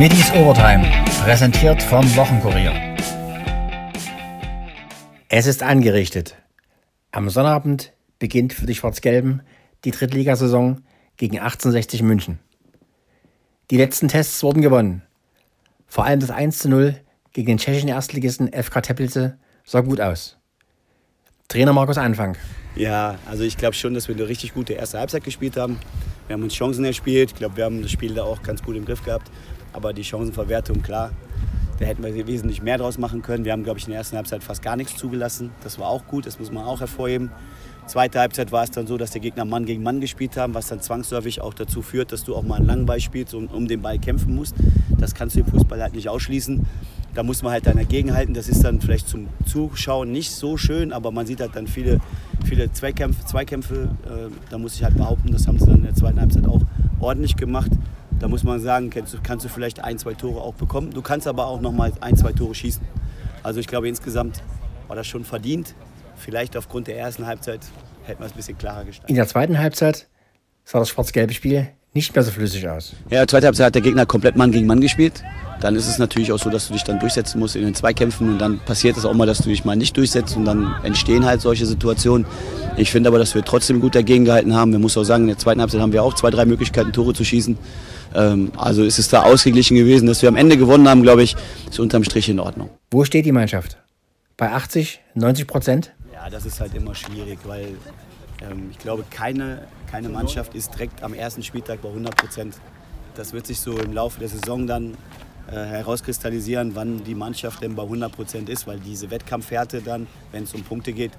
Middies Overtime, präsentiert vom Wochenkurier. Es ist angerichtet. Am Sonnabend beginnt für die Schwarz-Gelben die Drittligasaison gegen 1860 München. Die letzten Tests wurden gewonnen. Vor allem das 1 zu 0 gegen den tschechischen Erstligisten FK Teplice sah gut aus. Trainer Markus Anfang. Ja, also ich glaube schon, dass wir eine richtig gute erste Halbzeit gespielt haben. Wir haben uns Chancen erspielt. Ich glaube, wir haben das Spiel da auch ganz gut im Griff gehabt. Aber die Chancenverwertung, klar, da hätten wir wesentlich mehr draus machen können. Wir haben, glaube ich, in der ersten Halbzeit fast gar nichts zugelassen. Das war auch gut, das muss man auch hervorheben. Zweite Halbzeit war es dann so, dass der Gegner Mann gegen Mann gespielt haben, was dann zwangsläufig auch dazu führt, dass du auch mal einen langen Ball spielst und um den Ball kämpfen musst. Das kannst du im Fußball halt nicht ausschließen. Da muss man halt dann dagegenhalten. Das ist dann vielleicht zum Zuschauen nicht so schön, aber man sieht halt dann viele, viele Zweikämpfe. Zweikämpfe. Äh, da muss ich halt behaupten, das haben sie dann in der zweiten Halbzeit auch ordentlich gemacht. Da muss man sagen, kannst du, kannst du vielleicht ein, zwei Tore auch bekommen. Du kannst aber auch noch mal ein, zwei Tore schießen. Also ich glaube, insgesamt war das schon verdient. Vielleicht aufgrund der ersten Halbzeit hätten wir es ein bisschen klarer gestaltet. In der zweiten Halbzeit sah das schwarz-gelbe Spiel nicht mehr so flüssig aus. Ja, zweite Halbzeit hat der Gegner komplett Mann gegen Mann gespielt. Dann ist es natürlich auch so, dass du dich dann durchsetzen musst in den Zweikämpfen und dann passiert es auch mal, dass du dich mal nicht durchsetzt und dann entstehen halt solche Situationen. Ich finde aber, dass wir trotzdem gut dagegen gehalten haben. Wir muss auch sagen, in der zweiten Halbzeit haben wir auch zwei, drei Möglichkeiten, Tore zu schießen. Ähm, also ist es da ausgeglichen gewesen, dass wir am Ende gewonnen haben, glaube ich, ist unterm Strich in Ordnung. Wo steht die Mannschaft? Bei 80, 90 Prozent? Ja, das ist halt immer schwierig, weil ähm, ich glaube, keine, keine Mannschaft ist direkt am ersten Spieltag bei 100 Prozent. Das wird sich so im Laufe der Saison dann äh, herauskristallisieren, wann die Mannschaft denn bei 100 Prozent ist, weil diese Wettkampfhärte dann, wenn es um Punkte geht,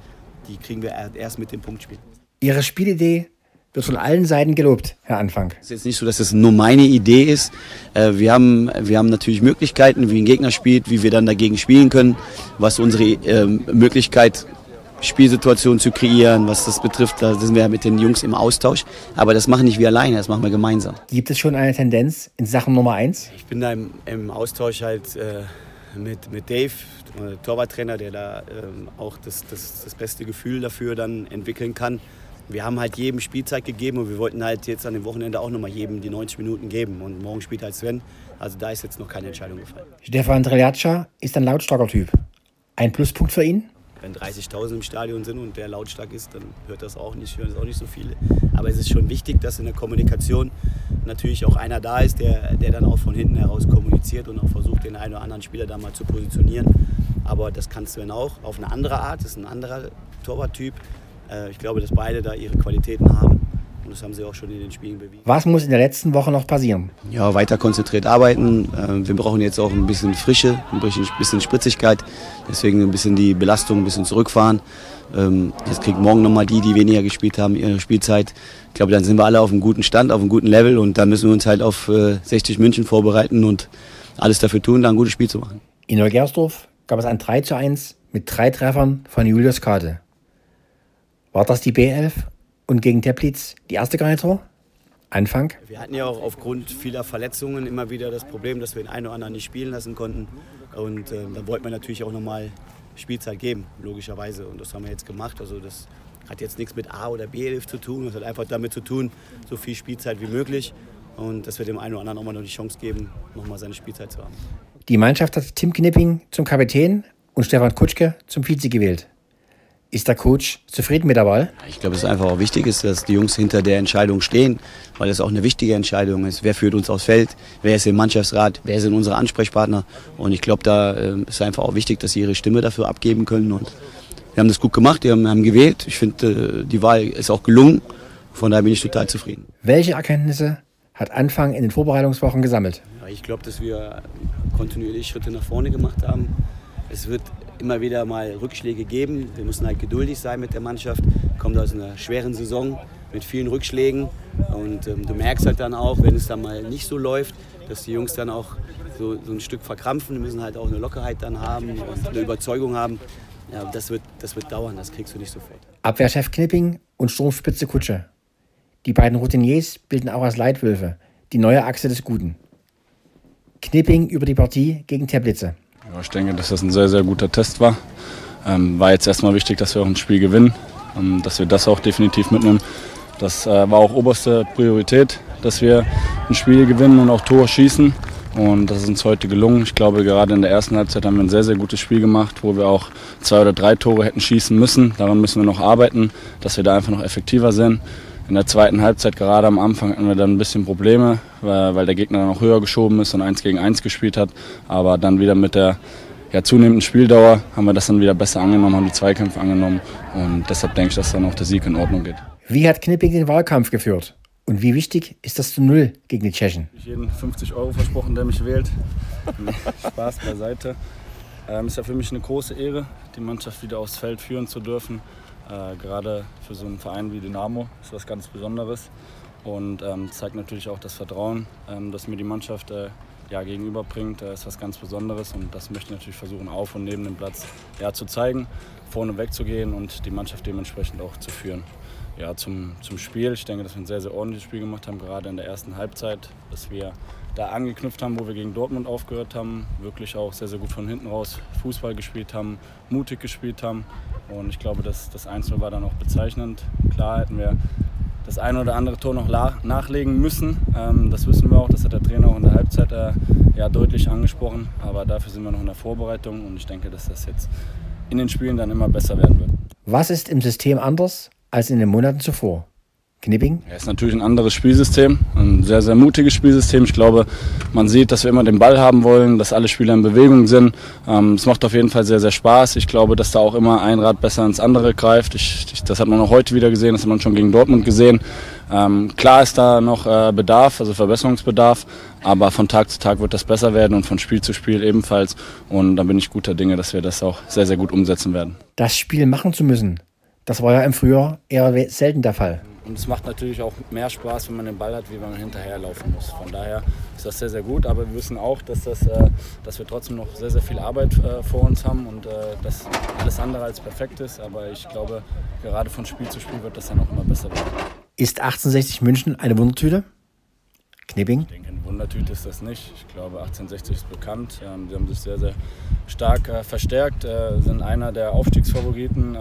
die kriegen wir erst mit dem Punktspiel. Ihre Spielidee wird von allen Seiten gelobt, Herr Anfang. Es ist jetzt nicht so, dass es nur meine Idee ist. Äh, wir haben, wir haben natürlich Möglichkeiten, wie ein Gegner spielt, wie wir dann dagegen spielen können, was unsere ähm, Möglichkeit Spielsituationen zu kreieren, was das betrifft. Da sind wir mit den Jungs im Austausch. Aber das machen nicht wir alleine, das machen wir gemeinsam. Gibt es schon eine Tendenz in Sachen Nummer eins? Ich bin da im, im Austausch halt äh, mit, mit Dave, Torwarttrainer, der da äh, auch das, das, das beste Gefühl dafür dann entwickeln kann. Wir haben halt jedem Spielzeit gegeben und wir wollten halt jetzt an dem Wochenende auch nochmal jedem die 90 Minuten geben. Und morgen spielt halt Sven. Also da ist jetzt noch keine Entscheidung gefallen. Stefan Treliaccia ist ein lautstarker Typ. Ein Pluspunkt für ihn? wenn 30.000 im Stadion sind und der lautstark ist, dann hört das auch nicht, hören das auch nicht so viele. Aber es ist schon wichtig, dass in der Kommunikation natürlich auch einer da ist, der, der dann auch von hinten heraus kommuniziert und auch versucht, den einen oder anderen Spieler da mal zu positionieren. Aber das kann Sven auch auf eine andere Art, das ist ein anderer Torwarttyp. Äh, ich glaube, dass beide da ihre Qualitäten haben. Und das haben sie auch schon in den Spielen bewiesen. Was muss in der letzten Woche noch passieren? Ja, weiter konzentriert arbeiten. Ähm, wir brauchen jetzt auch ein bisschen Frische, ein bisschen Spritzigkeit. Deswegen ein bisschen die Belastung ein bisschen zurückfahren. Ähm, jetzt kriegt morgen nochmal die, die weniger gespielt haben, ihre Spielzeit. Ich glaube, dann sind wir alle auf einem guten Stand, auf einem guten Level und dann müssen wir uns halt auf 60 äh, München vorbereiten und alles dafür tun, da ein gutes Spiel zu machen. In Neugersdorf gab es ein 3 zu 1 mit drei Treffern von Julius Kade. War das die B11 und gegen Teplitz die erste Garnitur? Anfang? Wir hatten ja auch aufgrund vieler Verletzungen immer wieder das Problem, dass wir den einen oder anderen nicht spielen lassen konnten. Und äh, da wollten wir natürlich auch nochmal Spielzeit geben, logischerweise. Und das haben wir jetzt gemacht. Also das hat jetzt nichts mit A oder B11 zu tun. Das hat einfach damit zu tun, so viel Spielzeit wie möglich. Und dass wir dem einen oder anderen auch mal noch die Chance geben, nochmal seine Spielzeit zu haben. Die Mannschaft hat Tim Knipping zum Kapitän und Stefan Kutschke zum Vize gewählt. Ist der Coach zufrieden mit der Wahl? Ich glaube, es ist einfach auch wichtig, ist, dass die Jungs hinter der Entscheidung stehen, weil es auch eine wichtige Entscheidung ist. Wer führt uns aufs Feld? Wer ist im Mannschaftsrat? Wer sind unsere Ansprechpartner? Und ich glaube, da äh, ist einfach auch wichtig, dass sie ihre Stimme dafür abgeben können. Und wir haben das gut gemacht, wir haben, haben gewählt. Ich finde, äh, die Wahl ist auch gelungen. Von daher bin ich total zufrieden. Welche Erkenntnisse hat Anfang in den Vorbereitungswochen gesammelt? Ja, ich glaube, dass wir kontinuierlich Schritte nach vorne gemacht haben. Es wird immer wieder mal Rückschläge geben. Wir müssen halt geduldig sein mit der Mannschaft. Kommt aus einer schweren Saison mit vielen Rückschlägen. Und ähm, du merkst halt dann auch, wenn es dann mal nicht so läuft, dass die Jungs dann auch so, so ein Stück verkrampfen. Die müssen halt auch eine Lockerheit dann haben und eine Überzeugung haben. Ja, das wird, das wird dauern, das kriegst du nicht sofort. Abwehrchef Knipping und Sturmspitze Kutsche. Die beiden Routiniers bilden auch als Leitwölfe die neue Achse des Guten. Knipping über die Partie gegen Teplice. Ja, ich denke, dass das ein sehr, sehr guter Test war. Ähm, war jetzt erstmal wichtig, dass wir auch ein Spiel gewinnen, ähm, dass wir das auch definitiv mitnehmen. Das äh, war auch oberste Priorität, dass wir ein Spiel gewinnen und auch Tor schießen. und das ist uns heute gelungen. Ich glaube, gerade in der ersten Halbzeit haben wir ein sehr, sehr gutes Spiel gemacht, wo wir auch zwei oder drei Tore hätten schießen müssen. Daran müssen wir noch arbeiten, dass wir da einfach noch effektiver sind. In der zweiten Halbzeit, gerade am Anfang, hatten wir dann ein bisschen Probleme, weil, weil der Gegner dann auch höher geschoben ist und eins gegen eins gespielt hat. Aber dann wieder mit der ja, zunehmenden Spieldauer haben wir das dann wieder besser angenommen, haben die Zweikämpfe angenommen und deshalb denke ich, dass dann auch der Sieg in Ordnung geht. Wie hat Knipping den Wahlkampf geführt? Und wie wichtig ist das zu Null gegen die Tschechen? Ich jeden 50 Euro versprochen, der mich wählt. Spaß beiseite. Ähm, ist ja für mich eine große Ehre, die Mannschaft wieder aufs Feld führen zu dürfen. Äh, gerade für so einen Verein wie Dynamo ist was ganz Besonderes und ähm, zeigt natürlich auch das Vertrauen, ähm, das mir die Mannschaft äh, ja, gegenüberbringt, äh, ist was ganz Besonderes und das möchte ich natürlich versuchen, auf und neben dem Platz ja, zu zeigen, vorne wegzugehen und die Mannschaft dementsprechend auch zu führen ja, zum, zum Spiel. Ich denke, dass wir ein sehr, sehr ordentliches Spiel gemacht haben, gerade in der ersten Halbzeit, dass wir da angeknüpft haben, wo wir gegen Dortmund aufgehört haben, wirklich auch sehr, sehr gut von hinten raus Fußball gespielt haben, mutig gespielt haben. Und ich glaube, dass das 1 war dann auch bezeichnend. Klar hätten wir das eine oder andere Tor noch nachlegen müssen. Ähm, das wissen wir auch, das hat der Trainer auch in der Halbzeit äh, ja, deutlich angesprochen. Aber dafür sind wir noch in der Vorbereitung und ich denke, dass das jetzt in den Spielen dann immer besser werden wird. Was ist im System anders als in den Monaten zuvor. Knipping? Ja, ist natürlich ein anderes Spielsystem, ein sehr, sehr mutiges Spielsystem. Ich glaube, man sieht, dass wir immer den Ball haben wollen, dass alle Spieler in Bewegung sind. Ähm, es macht auf jeden Fall sehr, sehr Spaß. Ich glaube, dass da auch immer ein Rad besser ins andere greift. Ich, ich, das hat man auch heute wieder gesehen, das hat man schon gegen Dortmund gesehen. Ähm, klar ist da noch äh, Bedarf, also Verbesserungsbedarf, aber von Tag zu Tag wird das besser werden und von Spiel zu Spiel ebenfalls. Und da bin ich guter Dinge, dass wir das auch sehr, sehr gut umsetzen werden. Das Spiel machen zu müssen, das war ja im Frühjahr eher selten der Fall. Und es macht natürlich auch mehr Spaß, wenn man den Ball hat, wie wenn man hinterherlaufen muss. Von daher ist das sehr, sehr gut. Aber wir wissen auch, dass, das, äh, dass wir trotzdem noch sehr, sehr viel Arbeit äh, vor uns haben und äh, dass alles andere als perfekt ist. Aber ich glaube, gerade von Spiel zu Spiel wird das dann auch immer besser werden. Ist 1860 München eine Wundertüte? Knipping? Ich denke, eine Wundertüte ist das nicht. Ich glaube, 1860 ist bekannt. Ähm, sie haben sich sehr, sehr stark äh, verstärkt, äh, sind einer der Aufstiegsfavoriten, äh,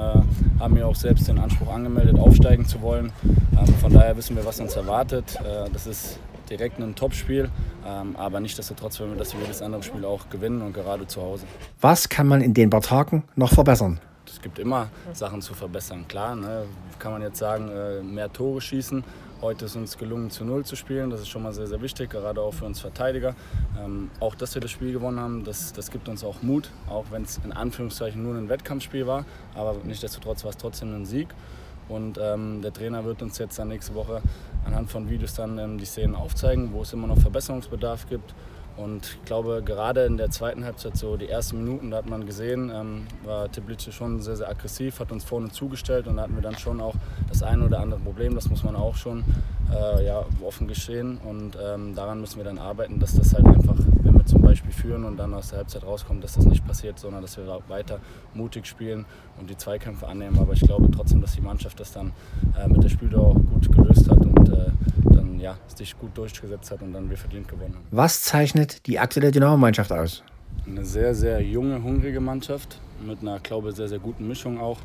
haben mir auch selbst den Anspruch angemeldet, aufsteigen zu wollen. Ähm, von daher wissen wir, was uns erwartet. Äh, das ist direkt ein Topspiel, ähm, aber nichtsdestotrotz wollen wir das jedes andere Spiel auch gewinnen und gerade zu Hause. Was kann man in den paar Tagen noch verbessern? Es gibt immer Sachen zu verbessern. Klar, ne, kann man jetzt sagen, äh, mehr Tore schießen. Heute ist uns gelungen, zu Null zu spielen. Das ist schon mal sehr, sehr wichtig, gerade auch für uns Verteidiger. Ähm, auch, dass wir das Spiel gewonnen haben, das, das gibt uns auch Mut, auch wenn es in Anführungszeichen nur ein Wettkampfspiel war. Aber nichtsdestotrotz war es trotzdem ein Sieg. Und ähm, der Trainer wird uns jetzt dann nächste Woche anhand von Videos dann ähm, die Szenen aufzeigen, wo es immer noch Verbesserungsbedarf gibt. Und ich glaube, gerade in der zweiten Halbzeit, so die ersten Minuten, da hat man gesehen, ähm, war Teplice schon sehr, sehr aggressiv, hat uns vorne zugestellt und da hatten wir dann schon auch das eine oder andere Problem. Das muss man auch schon äh, ja, offen geschehen und ähm, daran müssen wir dann arbeiten, dass das halt einfach, wenn wir zum Beispiel führen und dann aus der Halbzeit rauskommen, dass das nicht passiert, sondern dass wir weiter mutig spielen und die Zweikämpfe annehmen. Aber ich glaube trotzdem, dass die Mannschaft das dann äh, mit der Spieldauer gut gelöst hat und äh, ja, sich gut durchgesetzt hat und dann wir verdient gewonnen haben. Was zeichnet die aktuelle Dynamo-Mannschaft aus? Eine sehr, sehr junge, hungrige Mannschaft mit einer, glaube ich, sehr, sehr guten Mischung auch.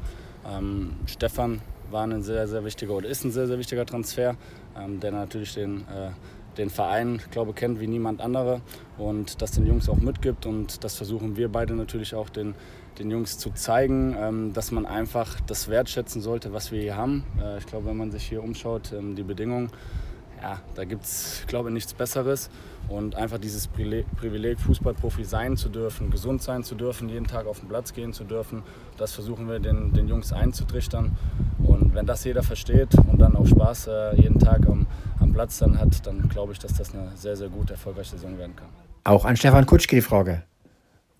Ähm, Stefan war ein sehr, sehr wichtiger oder ist ein sehr, sehr wichtiger Transfer, ähm, der natürlich den, äh, den Verein, glaube kennt wie niemand andere und das den Jungs auch mitgibt und das versuchen wir beide natürlich auch den, den Jungs zu zeigen, ähm, dass man einfach das wertschätzen sollte, was wir hier haben. Äh, ich glaube, wenn man sich hier umschaut, ähm, die Bedingungen, ja, da gibt es, glaube ich, nichts Besseres. Und einfach dieses Privileg, Fußballprofi sein zu dürfen, gesund sein zu dürfen, jeden Tag auf den Platz gehen zu dürfen, das versuchen wir den, den Jungs einzutrichtern. Und wenn das jeder versteht und dann auch Spaß äh, jeden Tag am, am Platz dann hat, dann glaube ich, dass das eine sehr, sehr gute, erfolgreiche Saison werden kann. Auch an Stefan Kutschke die Frage.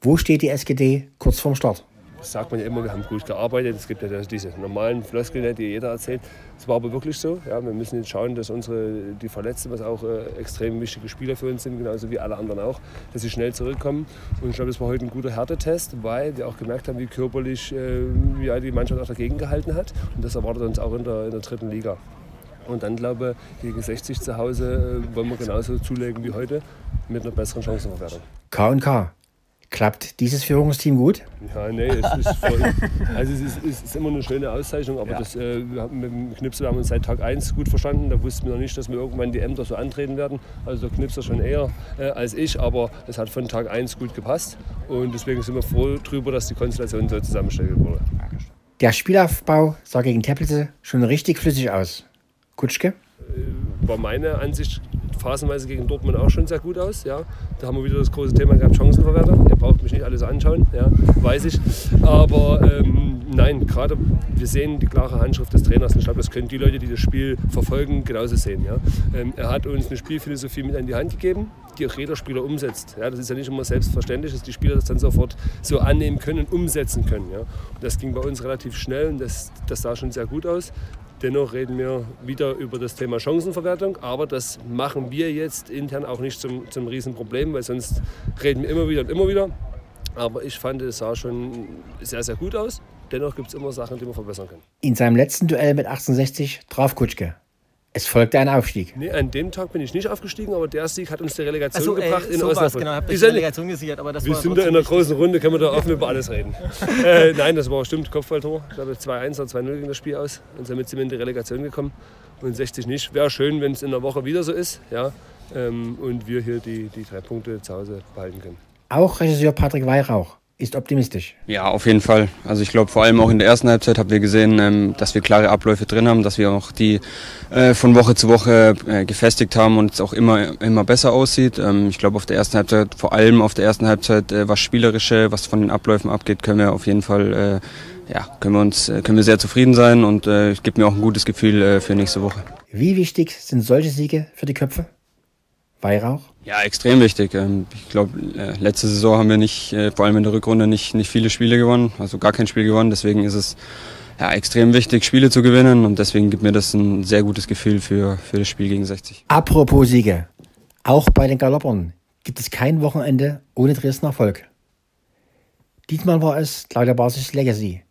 Wo steht die SGD kurz vorm Start? Sagt man ja immer, wir haben gut gearbeitet. Es gibt ja diese normalen Floskeln, die jeder erzählt. Es war aber wirklich so. Ja, wir müssen jetzt schauen, dass unsere, die Verletzten, was auch äh, extrem wichtige Spieler für uns sind, genauso wie alle anderen auch, dass sie schnell zurückkommen. Und ich glaube, das war heute ein guter Härtetest, weil wir auch gemerkt haben, wie körperlich äh, wie die Mannschaft auch dagegen gehalten hat. Und das erwartet uns auch in der, in der dritten Liga. Und dann glaube ich, gegen 60 zu Hause äh, wollen wir genauso zulegen wie heute mit einer besseren Chancenverwertung. K&K Klappt dieses Führungsteam gut? Ja, nee, es ist, voll, also es ist, es ist, immer eine schöne Auszeichnung, aber ja. das, äh, mit dem Knipser haben wir uns seit Tag 1 gut verstanden. Da wussten wir noch nicht, dass wir irgendwann die Ämter so antreten werden. Also der Knipser schon eher äh, als ich, aber es hat von Tag 1 gut gepasst. Und deswegen sind wir froh darüber, dass die Konstellation so zusammengestellt wurde. Der Spielaufbau sah gegen Teplice schon richtig flüssig aus. Kutschke? Äh, war meine Ansicht phasenweise gegen Dortmund auch schon sehr gut aus. Ja. Da haben wir wieder das große Thema gehabt, Chancenverwertung. Ihr braucht mich nicht alles anschauen, ja, weiß ich. Aber ähm, nein, gerade wir sehen die klare Handschrift des Trainers. Und ich glaube, das können die Leute, die das Spiel verfolgen, genauso sehen. Ja. Ähm, er hat uns eine Spielphilosophie mit an die Hand gegeben, die auch jeder Spieler umsetzt. Ja. Das ist ja nicht immer selbstverständlich, dass die Spieler das dann sofort so annehmen können und umsetzen können. Ja. Und das ging bei uns relativ schnell und das, das sah schon sehr gut aus. Dennoch reden wir wieder über das Thema Chancenverwertung, aber das machen wir jetzt intern auch nicht zum, zum Riesenproblem, weil sonst reden wir immer wieder und immer wieder. Aber ich fand, es sah schon sehr, sehr gut aus. Dennoch gibt es immer Sachen, die wir verbessern können. In seinem letzten Duell mit 1860 traf Kutschke. Es folgte ein Aufstieg. Nee, an dem Tag bin ich nicht aufgestiegen, aber der Sieg hat uns die Relegation so, gebracht äh, in so Osnabrück. Genau, habt die Relegation gesichert, aber das Wir sind da in einer großen Runde, können wir da offen über alles reden. äh, nein, das war bestimmt Kopfballtor. Ich glaube 2-1 oder 2-0 ging das Spiel aus. Und damit sind wir in die Relegation gekommen. Und 60 nicht. Wäre schön, wenn es in der Woche wieder so ist. Ja? Ähm, und wir hier die, die drei Punkte zu Hause behalten können. Auch Regisseur Patrick Weihrauch ist optimistisch. Ja, auf jeden Fall. Also ich glaube, vor allem auch in der ersten Halbzeit haben wir gesehen, ähm, dass wir klare Abläufe drin haben, dass wir auch die äh, von Woche zu Woche äh, gefestigt haben und es auch immer, immer besser aussieht. Ähm, ich glaube, auf der ersten Halbzeit, vor allem auf der ersten Halbzeit, äh, was Spielerische, was von den Abläufen abgeht, können wir auf jeden Fall, ja, können wir uns, können wir sehr zufrieden sein und es gibt mir auch ein gutes Gefühl für nächste Woche. Wie wichtig sind solche Siege für die Köpfe? Weihrauch? Ja, extrem wichtig. Ähm, ich glaube, äh, letzte Saison haben wir nicht, äh, vor allem in der Rückrunde, nicht, nicht viele Spiele gewonnen, also gar kein Spiel gewonnen. Deswegen ist es ja, extrem wichtig, Spiele zu gewinnen und deswegen gibt mir das ein sehr gutes Gefühl für, für das Spiel gegen 60. Apropos Siege. Auch bei den Galoppern gibt es kein Wochenende ohne Dresdner Erfolg. Diesmal war es der Basis Legacy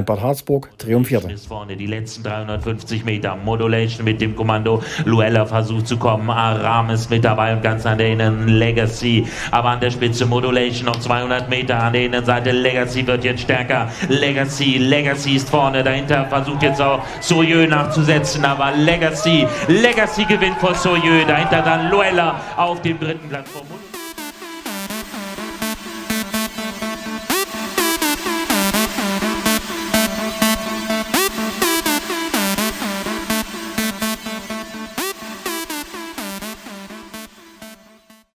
Bad Harzburg triumphierte. Vorne die letzten 350 Meter. Modulation mit dem Kommando. Luella versucht zu kommen. Aramis mit dabei und ganz an der Innen Legacy. Aber an der Spitze Modulation noch 200 Meter an der Innenseite. Legacy wird jetzt stärker. Legacy, Legacy ist vorne. Dahinter versucht jetzt auch Soyeux nachzusetzen. Aber Legacy, Legacy gewinnt vor Soyeux. Dahinter dann Luella auf dem dritten Platz.